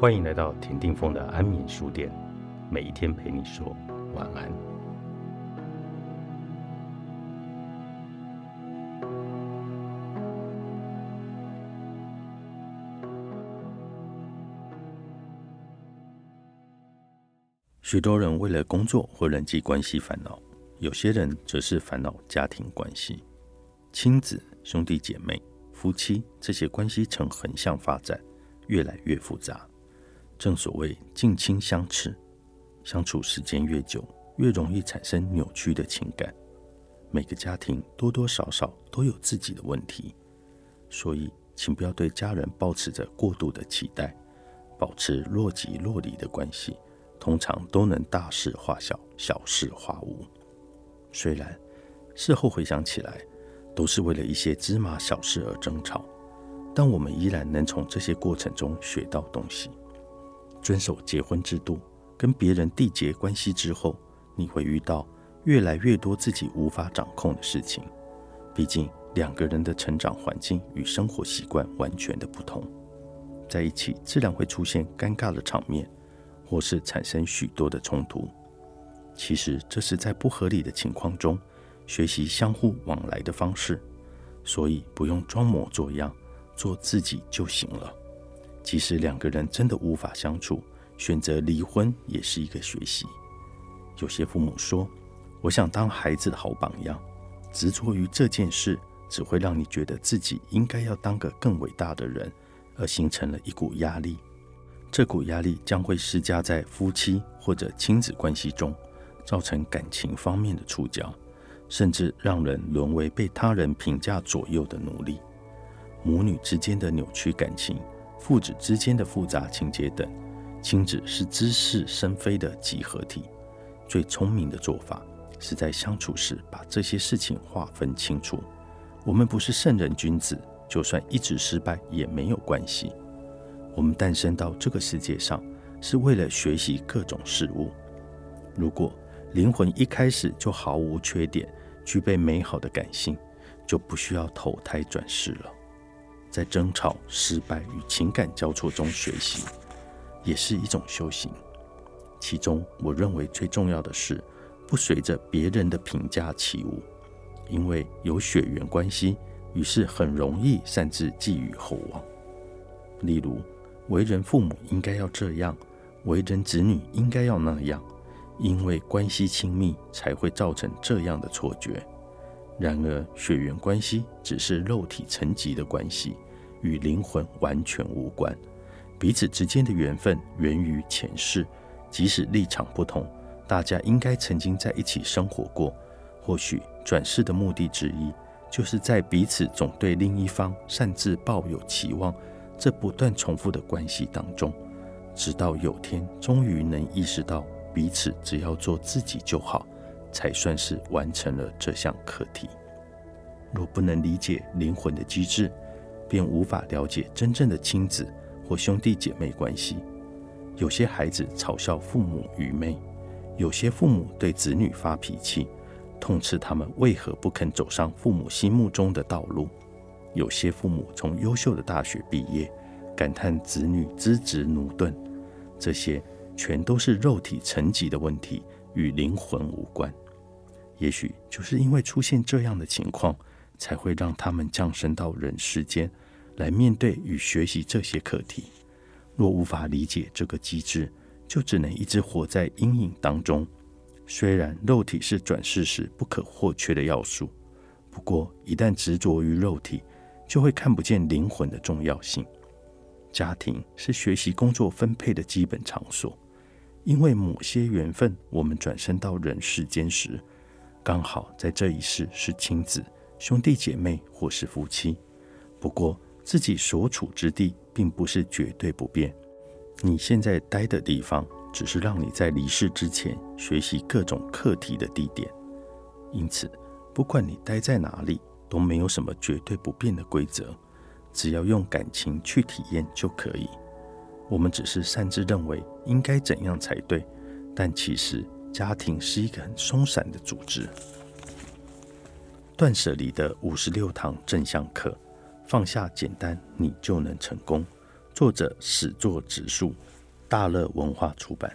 欢迎来到田定峰的安眠书店，每一天陪你说晚安。许多人为了工作或人际关系烦恼，有些人则是烦恼家庭关系、亲子、兄弟姐妹、夫妻这些关系呈横向发展，越来越复杂。正所谓近亲相斥，相处时间越久，越容易产生扭曲的情感。每个家庭多多少少都有自己的问题，所以请不要对家人抱持着过度的期待，保持若即若离的关系，通常都能大事化小，小事化无。虽然事后回想起来，都是为了一些芝麻小事而争吵，但我们依然能从这些过程中学到东西。遵守结婚制度，跟别人缔结关系之后，你会遇到越来越多自己无法掌控的事情。毕竟两个人的成长环境与生活习惯完全的不同，在一起自然会出现尴尬的场面，或是产生许多的冲突。其实这是在不合理的情况中学习相互往来的方式，所以不用装模作样，做自己就行了。即使两个人真的无法相处，选择离婚也是一个学习。有些父母说：“我想当孩子的好榜样，执着于这件事，只会让你觉得自己应该要当个更伟大的人，而形成了一股压力。这股压力将会施加在夫妻或者亲子关系中，造成感情方面的触礁，甚至让人沦为被他人评价左右的奴隶。母女之间的扭曲感情。”父子之间的复杂情节等，亲子是知是生非的集合体。最聪明的做法是在相处时把这些事情划分清楚。我们不是圣人君子，就算一直失败也没有关系。我们诞生到这个世界上是为了学习各种事物。如果灵魂一开始就毫无缺点，具备美好的感性，就不需要投胎转世了。在争吵、失败与情感交错中学习，也是一种修行。其中，我认为最重要的是不随着别人的评价起舞，因为有血缘关系，于是很容易擅自寄予厚望。例如，为人父母应该要这样，为人子女应该要那样，因为关系亲密才会造成这样的错觉。然而，血缘关系只是肉体层级的关系，与灵魂完全无关。彼此之间的缘分源于前世，即使立场不同，大家应该曾经在一起生活过。或许转世的目的之一，就是在彼此总对另一方擅自抱有期望，这不断重复的关系当中，直到有天终于能意识到，彼此只要做自己就好。才算是完成了这项课题。若不能理解灵魂的机制，便无法了解真正的亲子或兄弟姐妹关系。有些孩子嘲笑父母愚昧，有些父母对子女发脾气，痛斥他们为何不肯走上父母心目中的道路。有些父母从优秀的大学毕业，感叹子女资质驽钝。这些全都是肉体层级的问题。与灵魂无关，也许就是因为出现这样的情况，才会让他们降生到人世间，来面对与学习这些课题。若无法理解这个机制，就只能一直活在阴影当中。虽然肉体是转世时不可或缺的要素，不过一旦执着于肉体，就会看不见灵魂的重要性。家庭是学习工作分配的基本场所。因为某些缘分，我们转生到人世间时，刚好在这一世是亲子、兄弟姐妹或是夫妻。不过，自己所处之地并不是绝对不变。你现在待的地方，只是让你在离世之前学习各种课题的地点。因此，不管你待在哪里，都没有什么绝对不变的规则。只要用感情去体验就可以。我们只是擅自认为应该怎样才对，但其实家庭是一个很松散的组织。断舍离的五十六堂正向课，放下简单，你就能成功。作者始作直树，大乐文化出版。